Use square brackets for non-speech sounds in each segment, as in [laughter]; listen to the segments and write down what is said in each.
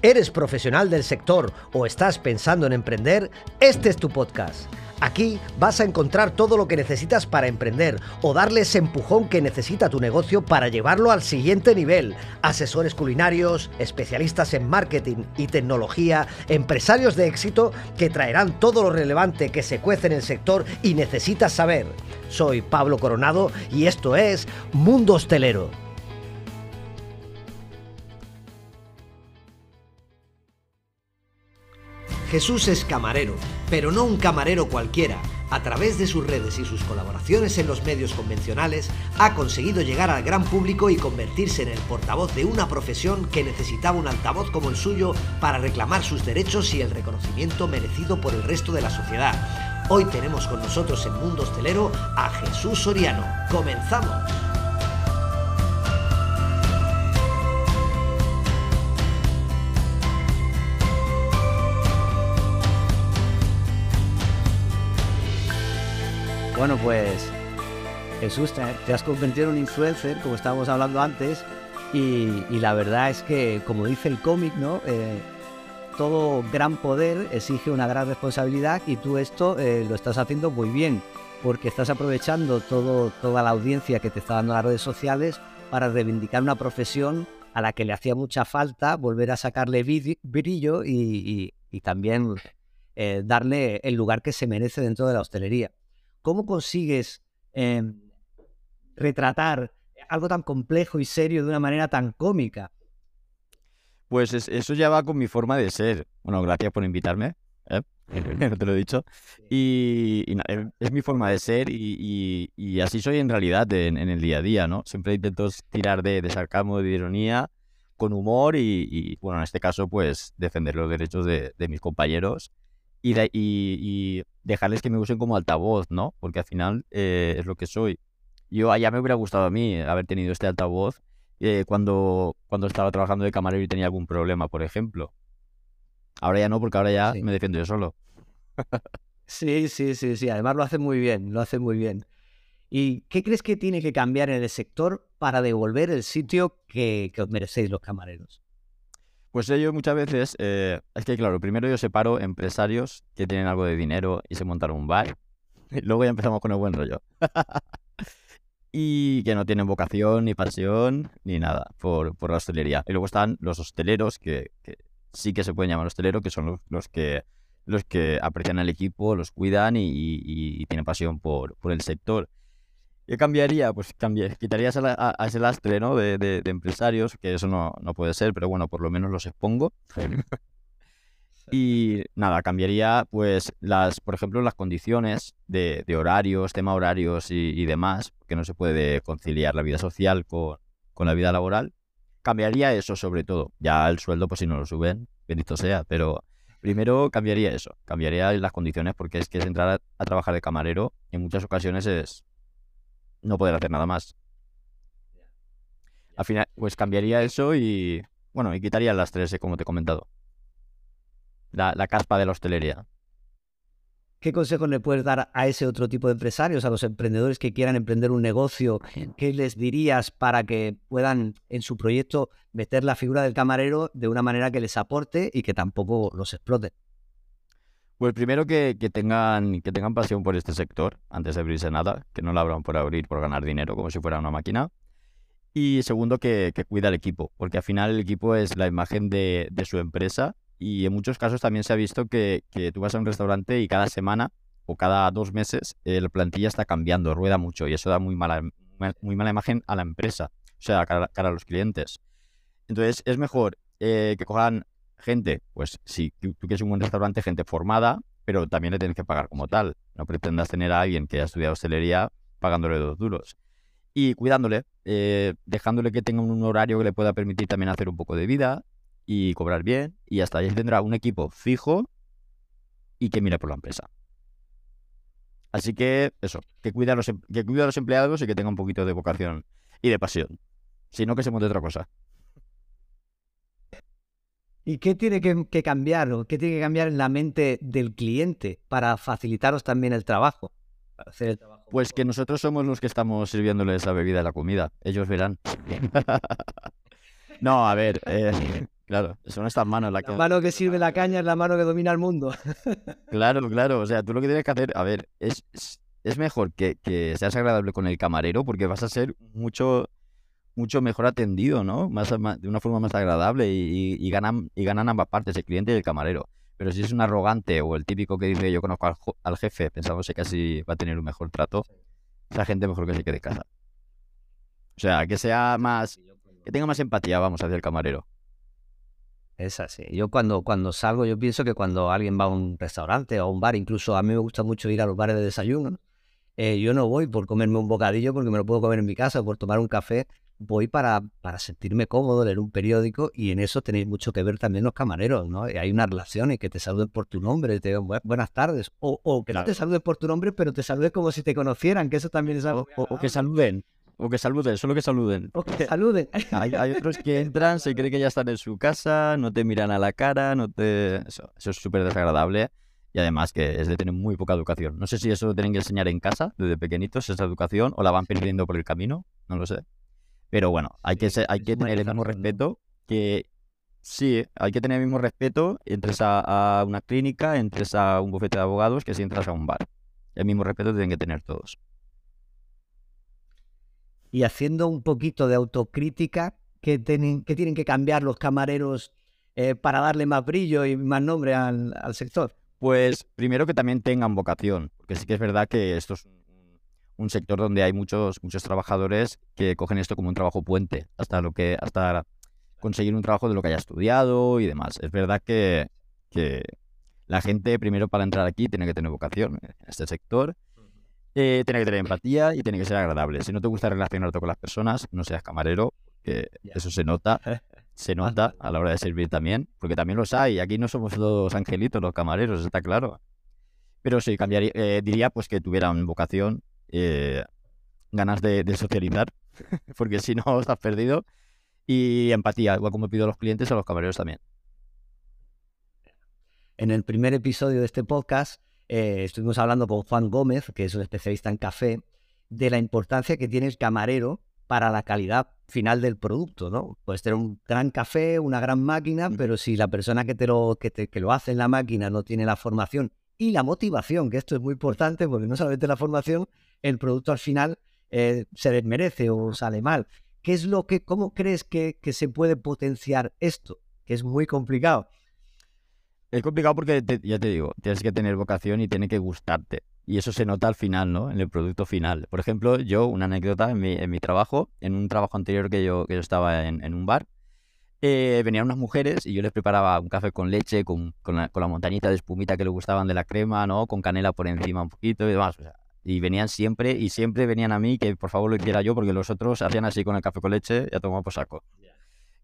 ¿Eres profesional del sector o estás pensando en emprender? Este es tu podcast. Aquí vas a encontrar todo lo que necesitas para emprender o darle ese empujón que necesita tu negocio para llevarlo al siguiente nivel. Asesores culinarios, especialistas en marketing y tecnología, empresarios de éxito que traerán todo lo relevante que se cuece en el sector y necesitas saber. Soy Pablo Coronado y esto es Mundo Hostelero. Jesús es camarero, pero no un camarero cualquiera. A través de sus redes y sus colaboraciones en los medios convencionales, ha conseguido llegar al gran público y convertirse en el portavoz de una profesión que necesitaba un altavoz como el suyo para reclamar sus derechos y el reconocimiento merecido por el resto de la sociedad. Hoy tenemos con nosotros en Mundo Hostelero a Jesús Soriano. ¡Comenzamos! Bueno, pues Jesús, te has convertido en un influencer, como estábamos hablando antes, y, la verdad es que, como dice el cómic, ¿no? Eh, todo gran poder exige una gran responsabilidad y tú esto eh, lo estás haciendo muy bien, porque estás aprovechando todo, toda la audiencia que te está dando las redes sociales para reivindicar una profesión a la que le hacía mucha falta, volver a sacarle brillo y, también eh, darle el lugar que se merece dentro de la hostelería. ¿Cómo consigues em, retratar algo tan complejo y serio de una manera tan cómica? Pues eso ya va con mi forma de ser. Bueno, gracias por invitarme. ¿eh? [laughs] No te lo he dicho. Y, em, es mi forma de ser y, así soy en realidad en, el día a día, ¿no? Siempre intento tirar de, de sarcasmo, de ironía, con humor y, bueno, en este caso, pues defender los derechos de, de mis compañeros y, dejarles que me usen como altavoz, ¿no? Porque al final eh, es lo que soy. Yo allá me hubiera gustado a mí haber tenido este altavoz eh, cuando, cuando estaba trabajando de camarero y tenía algún problema, por ejemplo. Ahora ya no, porque ahora ya me defiendo yo solo. sí, sí, sí, sí. Además lo hace muy bien, lo hace muy bien. ¿Y qué crees que tiene que cambiar en el sector para devolver el sitio que, que os merecéis los camareros? Pues yo muchas veces, eh, es que claro, primero yo separo empresarios que tienen algo de dinero y se montaron un bar. Y [laughs] luego ya empezamos con el buen rollo. [laughs] y que no tienen vocación, ni pasión, ni nada por, por la hostelería. Y luego están los hosteleros, que, sí que se pueden llamar hosteleros, que son los, que los que aprecian al equipo, los cuidan y, tienen pasión por, por el sector. ¿Qué cambiaría? Pues cambiaría, quitaría a, ese lastre ¿no? de, empresarios, que eso no, no, puede ser, pero bueno, por lo menos los expongo. [laughs] y nada, cambiaría pues las, por ejemplo, las condiciones de, horarios, tema horarios y, demás, que no se puede conciliar la vida social con, con, la vida laboral. Cambiaría eso sobre todo. Ya el sueldo, pues si no lo suben, bendito sea, pero primero cambiaría eso, cambiaría las condiciones porque es que es entrar a trabajar de camarero en muchas ocasiones es no poder hacer nada más. Al final, pues cambiaría eso y, bueno, y quitaría las tres, como te he comentado. La, la caspa de la hostelería. ¿Qué consejos le puedes dar a ese otro tipo de empresarios, a los emprendedores que quieran emprender un negocio? ¿Qué les dirías para que puedan en su proyecto meter la figura del camarero de una manera que les aporte y que tampoco los explote? Pues primero que, tengan, que tengan pasión por este sector antes de abrirse nada, que no lo abran por abrir, por ganar dinero, como si fuera una máquina. Y segundo, que, que cuida el equipo, porque al final el equipo es la imagen de, su empresa y en muchos casos también se ha visto que, tú vas a un restaurante y cada semana o cada dos meses la plantilla está cambiando, rueda mucho y eso da muy mala, muy mala imagen a la empresa, o sea, cara, cara a los clientes. Entonces es mejor eh, que cojan gente, pues si tú, quieres un buen restaurante, gente formada, pero también le tienes que pagar como tal. No pretendas tener a alguien que haya estudiado hostelería pagándole dos duros. Y cuidándole, eh, dejándole que tenga un horario que le pueda permitir también hacer un poco de vida y cobrar bien. Y hasta ahí tendrá un equipo fijo y que mire por la empresa. Así que eso, que cuida, a los, em, que cuida a los empleados y que tenga un poquito de vocación y de pasión. Si no, que se monte otra cosa. ¿Y qué tiene que, cambiar o qué tiene que cambiar en la mente del cliente para facilitaros también el trabajo? Pues que nosotros somos los que estamos sirviéndoles la bebida y la comida. Ellos verán. [laughs] no, a ver, eh, Claro, son estas manos la que... La mano que sirve la caña es la mano que domina el mundo. claro, [laughs] claro. O sea, tú lo que tienes que hacer, a ver, es, es mejor que, que, seas agradable con el camarero porque vas a ser mucho, mucho mejor atendido, ¿no? Más, de una forma más agradable y, y, ganan, y ganan ambas partes, el cliente y el camarero. Pero si es un arrogante o el típico que dice yo conozco al, jefe pensamos que casi va a tener un mejor trato, esa gente mejor que se quede casa. O sea, que sea más, que tenga más empatía, vamos, hacia el camarero. Es así. Yo cuando, cuando salgo, yo pienso que cuando alguien va a un restaurante o a un bar, incluso a mí me gusta mucho ir a los bares de desayuno, eh, yo no voy por comerme un bocadillo porque me lo puedo comer en mi casa o por tomar un café, voy para, para sentirme cómodo, leer un periódico y en eso tenéis mucho que ver también los camareros, ¿no? Hay unas relaciones que te saluden por tu nombre, te digan buenas tardes, o, o que no te saluden por tu nombre, pero te saluden como si te conocieran, que eso también es algo... o que saluden o que saluden, solo que saluden. O que [laughs] saluden. Hay, otros que entran, se cree que ya están en su casa, no te miran a la cara, no te... Eso, es súper desagradable y además que es de tener muy poca educación. No sé si eso lo tienen que enseñar en casa desde pequeñitos, esa educación, o la van perdiendo por el camino, no lo sé. Pero bueno, hay que, hay que tener el mismo respeto que... Sí, hay que tener el mismo respeto, entres a, a una clínica, entres a un bufete de abogados, que si entras a un bar. El mismo respeto tienen que tener todos y haciendo un poquito de autocrítica que tienen que, tienen que cambiar los camareros eh, para darle más brillo y más nombre al, sector? Pues primero que también tengan vocación, porque sí que es verdad que esto es un sector donde hay muchos, muchos trabajadores que cogen esto como un trabajo puente, hasta lo que, hasta conseguir un trabajo de lo que haya estudiado y demás. Es verdad que, que la gente primero para entrar aquí tiene que tener vocación en este sector eh, tiene que tener empatía y tiene que ser agradable. Si no te gusta relacionarte con las personas, no seas camarero, que eso se nota. [laughs] Se nota a la hora de servir también, porque también los hay. Aquí no somos todos angelitos los camareros, está claro. Pero sí, cambiaría, eh, diría pues que tuvieran vocación, eh, ganas de, socializar, [laughs] porque si no [laughs] estás perdido. Y empatía, igual como pido a los clientes, a los camareros también. En el primer episodio de este podcast eh, estuvimos hablando con Juan Gómez, que es un especialista en café, de la importancia que tiene el camarero para la calidad final del producto, ¿no? Puedes tener un gran café, una gran máquina, pero si la persona que te lo, que te, que lo hace en la máquina no tiene la formación y la motivación, que esto es muy importante, porque no solamente la formación, el producto al final eh, se desmerece o sale mal. ¿Qué es lo que, cómo crees que, se puede potenciar esto? Que es muy complicado. Es complicado porque, ya te digo, tienes que tener vocación y tiene que gustarte. Y eso se nota al final, ¿no? En el producto final. Por ejemplo, yo, una anécdota en mi, trabajo, en un trabajo anterior que yo, que yo estaba en, un bar, eh, venían unas mujeres y yo les preparaba un café con leche, con, con, la, con, la, montañita de espumita que le gustaban de la crema, ¿no? Con canela por encima un poquito y demás. O sea, y venían siempre, y siempre venían a mí que por favor lo hiciera yo, porque los otros hacían así con el café con leche y a tomar por saco.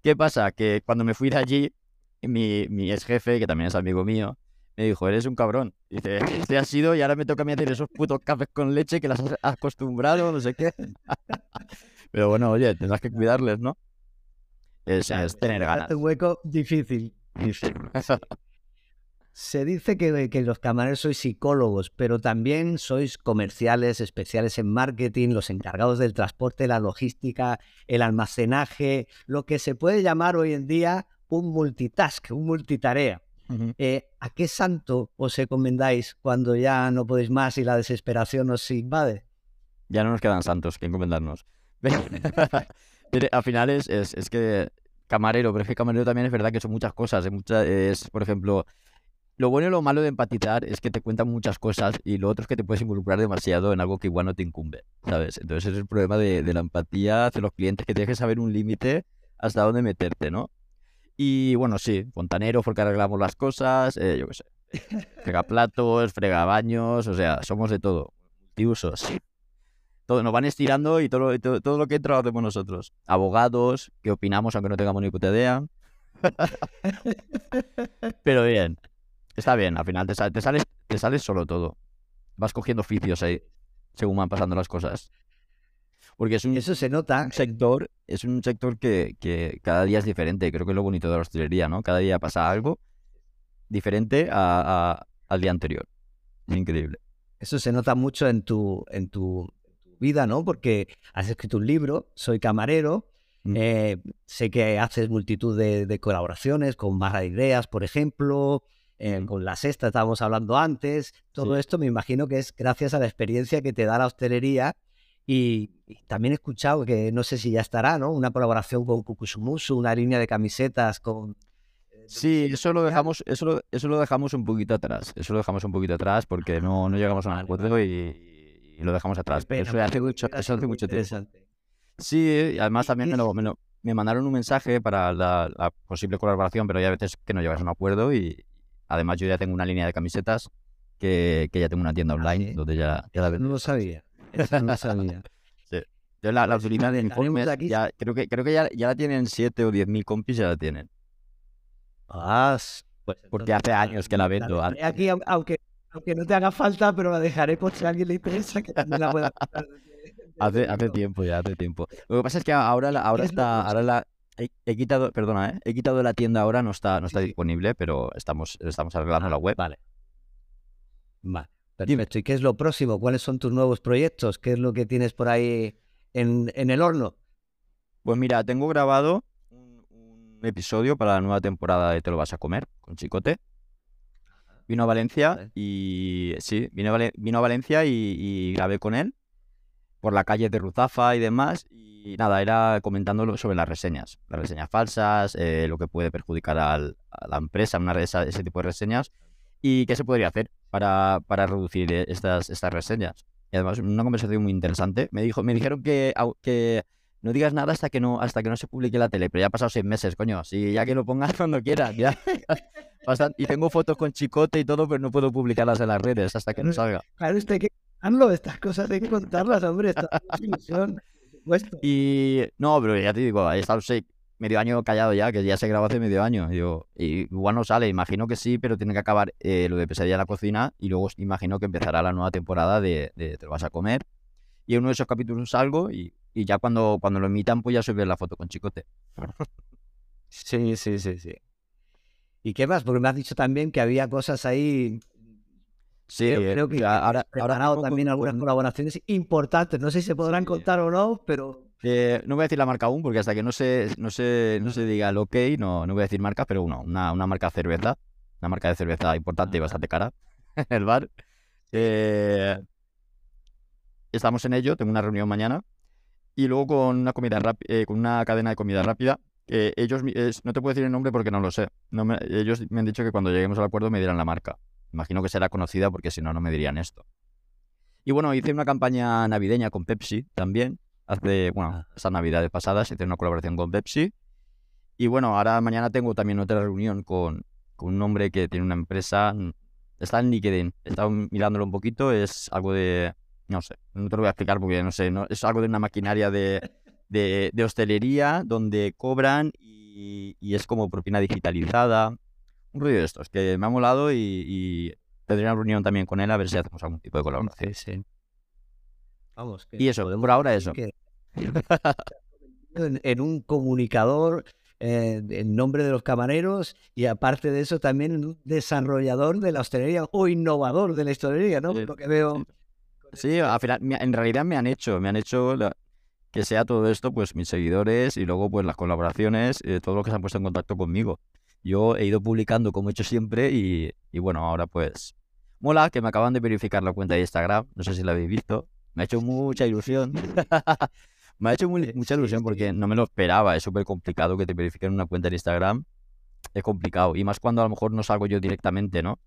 ¿Qué pasa? Que cuando me fui de allí, mi, mi ex jefe, que también es amigo mío, me dijo, eres un cabrón. Dice, este ha sido y ahora me toca a mí hacer esos putos cafés con leche que las has acostumbrado, no sé qué. [laughs] Pero bueno, oye, tendrás que cuidarles, ¿no? Es, tener ganas. Un hueco difícil. [laughs] Se dice que, que, los camareros sois psicólogos, pero también sois comerciales, especiales en marketing, los encargados del transporte, la logística, el almacenaje, lo que se puede llamar hoy en día un multitask, un multitarea. Eh, ¿A qué santo os encomendáis cuando ya no podéis más y la desesperación os invade? Ya no nos quedan santos que encomendarnos. [laughs] Al final es, es, que camarero, pero es que camarero también es verdad que son muchas cosas. Es, por ejemplo, lo bueno y lo malo de empatizar es que te cuentan muchas cosas y lo otro es que te puedes involucrar demasiado en algo que igual no te incumbe, ¿sabes? Entonces ese es el problema de, la empatía hacia los clientes, que tienes saber un límite hasta dónde meterte, ¿no? Y bueno, sí, fontanero porque arreglamos las cosas, eh, yo qué sé. Frega platos, frega baños, o sea, somos de todo. Multiusos. Todo, nos van estirando y todo, todo, lo que entra lo hacemos nosotros. Abogados, que opinamos aunque no tengamos ni puta idea. [laughs] Pero bien, está bien, al final te, te, sales, te sales solo todo. Vas cogiendo oficios ahí, según van pasando las cosas. Porque es un, Eso se nota. sector, es un sector que, que, cada día es diferente. Creo que es lo bonito de la hostelería, ¿no? Cada día pasa algo diferente a, al día anterior. Es increíble. Eso se nota mucho en tu, en tu vida, ¿no? Porque has escrito un libro, Soy camarero, Mm. Eh, sé que haces multitud de, colaboraciones con Barra Ideas, por ejemplo, eh, con la sexta estábamos hablando antes. Todo esto me imagino que es gracias a la experiencia que te da la hostelería. Y, también he escuchado que no sé si ya estará, ¿no? Una colaboración con Kukusumusu, una línea de camisetas con. Eh, sí, eso lo dejamos, eso lo, eso lo dejamos un poquito atrás. Eso lo dejamos un poquito atrás porque no, no llegamos a un acuerdo y, lo dejamos atrás. Pero eso hace mucho, eso hace mucho tiempo. Sí, además también me, lo, me, mandaron un mensaje para la, posible colaboración, pero ya a veces que no llegas a un acuerdo y además yo ya tengo una línea de camisetas que, que ya tengo una tienda ah, online donde ya, ya la vendo. No lo sabía. no lo sabía. [laughs] sí. Yo la, la utilidad de informes, ya, creo que, creo que ya, ya la tienen 7 o 10 mil compis, ya la tienen. Ah, pues porque hace años que la vendo. Aquí, aunque, aunque no te haga falta, pero la dejaré por si a alguien le interesa que también la pueda. [laughs] Hace, hace tiempo ya, hace tiempo. Lo que pasa es que ahora, ahora está, ahora la, he, quitado, perdona, ¿eh? he quitado la tienda ahora, no está, no está disponible, pero estamos, estamos arreglando la web. Vale. Vale. Perfecto. ¿Y qué es lo próximo? ¿Cuáles son tus nuevos proyectos? ¿Qué es lo que tienes por ahí en, en el horno? Pues mira, tengo grabado un, episodio para la nueva temporada de Te lo vas a comer con Chicote. Vino a Valencia y sí, vino, vino a Valencia y grabé con él por la calle de Ruzafa y demás. Y nada, era comentándolo sobre las reseñas, las reseñas falsas, eh, lo que puede perjudicar a la empresa, una, esa, ese tipo de reseñas, y qué se podría hacer para, para reducir eh, estas, estas reseñas. Y además, una conversación muy interesante. Me, dijo, me dijeron que, que no digas nada hasta que no, hasta que no se publique la tele, pero ya ha pasado seis meses, coño. Así ya que lo pongas [laughs] cuando quieras. Ya. [laughs] Y tengo fotos con chicote y todo, pero no puedo publicarlas en las redes hasta que no salga. Claro, usted que estas cosas hay que contarlas, hombre. Esta ilusión, y no, pero ya te digo, he estado medio año callado ya, que ya se grabó hace medio año. Digo, y igual no sale, imagino que sí, pero tiene que acabar eh, lo de pesadilla en la cocina y luego imagino que empezará la nueva temporada de, Te lo vas a comer. Y en uno de esos capítulos salgo y, y ya cuando, cuando lo emitan, pues ya se ve la foto con Chicote. [laughs] Sí, sí, sí, sí. ¿Y qué más? Porque me has dicho también que había cosas ahí Sí, creo, que ahora, ahora también algunas colaboraciones importantes. No sé si se podrán contar o no, pero. Eh, no voy a decir la marca aún, porque hasta que no se, no se, no se diga el ok, no, no voy a decir marca, pero uno, una, una marca de cerveza, una marca de cerveza importante y bastante cara, [laughs] el bar. Eh, estamos en ello, tengo una reunión mañana. Y luego con una comida eh, con una cadena de comida rápida. ellos, no te puedo decir el nombre porque no lo sé. No ellos me han dicho que cuando lleguemos al acuerdo me dirán la marca. Imagino que será conocida porque si no, no me dirían esto. Y bueno, hice una campaña navideña con Pepsi también. Hace, bueno, ah. estas navidades pasadas hice una colaboración con Pepsi. Y bueno, ahora mañana tengo también otra reunión con, con un hombre que tiene una empresa. Está en LinkedIn. He estado mirándolo un poquito. Es algo de. No sé, no te lo voy a explicar porque no sé. No, es algo de una maquinaria de, de, de hostelería donde cobran y, y, es como propina digitalizada un ruido de estos, que me ha molado y, tendré una reunión también con él a ver si hacemos algún tipo de colaboración. Sí, sí. Vamos, y eso, por ahora eso. [laughs] En, un comunicador eh, en nombre de los camareros y aparte de eso también en un desarrollador de la hostelería o innovador de la hostelería, ¿no? Lo que veo. Sí, al final, en realidad me han hecho, me han hecho que sea todo esto, pues mis seguidores y luego pues las colaboraciones, eh, todo lo que se han puesto en contacto conmigo. Yo he ido publicando como he hecho siempre y, bueno, ahora pues mola que me acaban de verificar la cuenta de Instagram, no sé si la habéis visto, me ha hecho mucha ilusión. [laughs] me ha hecho mucha ilusión porque no me lo esperaba, es súper complicado que te verifiquen una cuenta de Instagram, es complicado, y más cuando a lo mejor no salgo yo directamente, ¿no?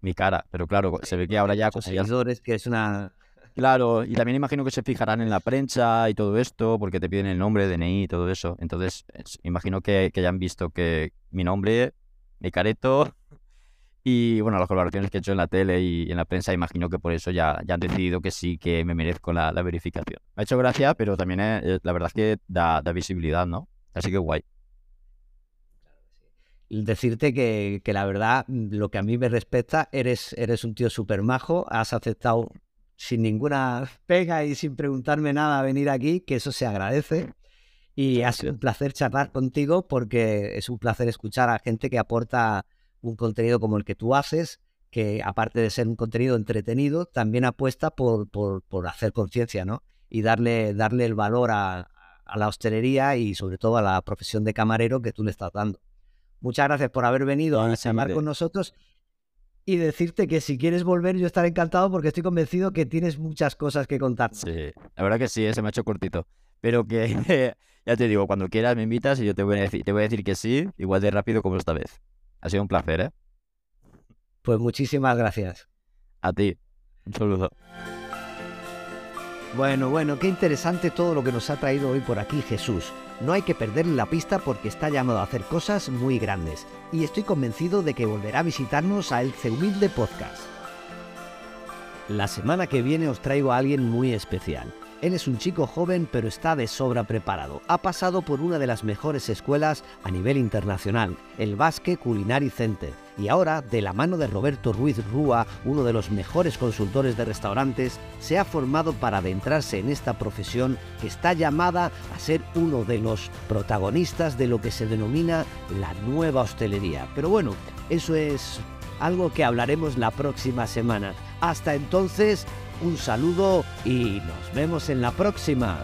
Mi cara, pero claro, se ve que ahora ya... Seguidores, que es una Claro, y también imagino que se fijarán en la prensa y todo esto, porque te piden el nombre, DNI y todo eso. Entonces, imagino que, que, hayan visto que mi nombre, mi careto, [laughs] y bueno, las colaboraciones que he hecho en la tele y en la prensa, imagino que por eso ya, ya han decidido que sí, que me merezco la, verificación. Me ha hecho gracia, pero también eh, la verdad es que da, da visibilidad, ¿no? Así que guay decirte que, que, la verdad, lo que a mí me respecta, eres, eres un tío súper majo, has aceptado sin ninguna pega y sin preguntarme nada a venir aquí, que eso se agradece. Y ha sido un placer charlar contigo porque es un placer escuchar a gente que aporta un contenido como el que tú haces, que aparte de ser un contenido entretenido, también apuesta por, por, hacer conciencia, ¿no? Y darle, darle el valor a, a la hostelería y sobre todo a la profesión de camarero que tú le estás dando. Muchas gracias por haber venido a charlar con nosotros y decirte que si quieres volver yo estaré encantado porque estoy convencido que tienes muchas cosas que contar. Sí, la verdad que sí, ese me ha hecho cortito. Pero que [laughs] ya te digo, cuando quieras me invitas y yo te voy a decir, te voy a decir que sí, igual de rápido como esta vez. Ha sido un placer, ¿eh? Pues muchísimas gracias. A ti. Un saludo. Bueno, bueno, qué interesante todo lo que nos ha traído hoy por aquí Jesús. No hay que perderle la pista porque está llamado a hacer cosas muy grandes. Y estoy convencido de que volverá a visitarnos a El Humilde Podcast. La semana que viene os traigo a alguien muy especial. Él es un chico joven pero está de sobra preparado. Ha pasado por una de las mejores escuelas a nivel internacional, el Basque Culinary Center, y ahora, de la mano de Roberto Ruiz Rúa, uno de los mejores consultores de restaurantes, se ha formado para adentrarse en esta profesión que está llamada a ser uno de los protagonistas de lo que se denomina la nueva hostelería. Pero bueno, eso es algo que hablaremos la próxima semana. Hasta entonces, un saludo y nos vemos en la próxima.